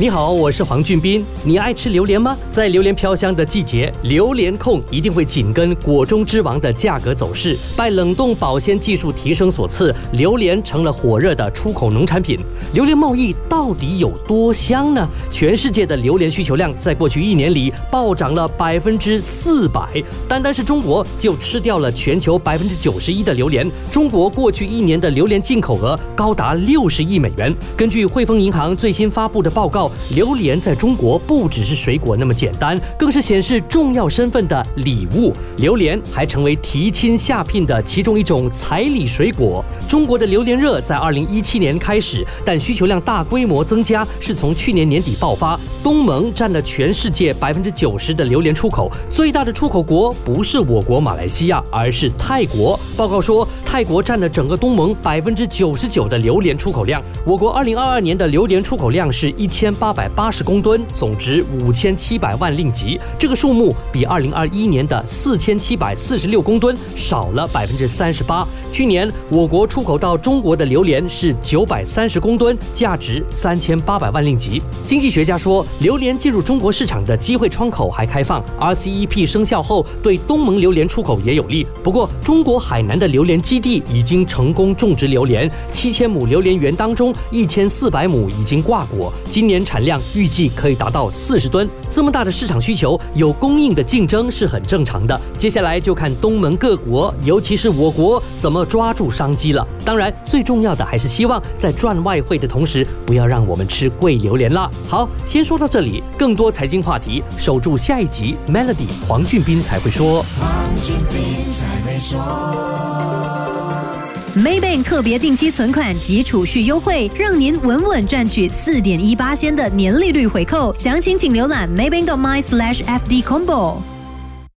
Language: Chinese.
你好，我是黄俊斌。你爱吃榴莲吗？在榴莲飘香的季节，榴莲控一定会紧跟果中之王的价格走势。拜冷冻保鲜技术提升所赐，榴莲成了火热的出口农产品。榴莲贸易到底有多香呢？全世界的榴莲需求量在过去一年里暴涨了百分之四百，单单是中国就吃掉了全球百分之九十一的榴莲。中国过去一年的榴莲进口额高达六十亿美元。根据汇丰银行最新发布的报告。榴莲在中国不只是水果那么简单，更是显示重要身份的礼物。榴莲还成为提亲下聘的其中一种彩礼水果。中国的榴莲热在二零一七年开始，但需求量大规模增加是从去年年底爆发。东盟占了全世界百分之九十的榴莲出口，最大的出口国不是我国马来西亚，而是泰国。报告说，泰国占了整个东盟百分之九十九的榴莲出口量。我国二零二二年的榴莲出口量是一千八百八十公吨，总值五千七百万令吉。这个数目比二零二一年的四千七百四十六公吨少了百分之三十八。去年我国出口到中国的榴莲是九百三十公吨，价值三千八百万令吉。经济学家说。榴莲进入中国市场的机会窗口还开放，RCEP 生效后对东盟榴莲出口也有利。不过，中国海南的榴莲基地已经成功种植榴莲，七千亩榴莲园当中，一千四百亩已经挂果，今年产量预计可以达到四十吨。这么大的市场需求，有供应的竞争是很正常的。接下来就看东盟各国，尤其是我国怎么抓住商机了。当然，最重要的还是希望在赚外汇的同时，不要让我们吃贵榴莲啦。好，先说到。这里更多财经话题，守住下一集。Melody 黄俊斌才会说。Maybank 特别定期存款及储蓄优惠，让您稳稳赚取四点一八仙的年利率回扣。详情请浏览 Maybank my slash FD Combo。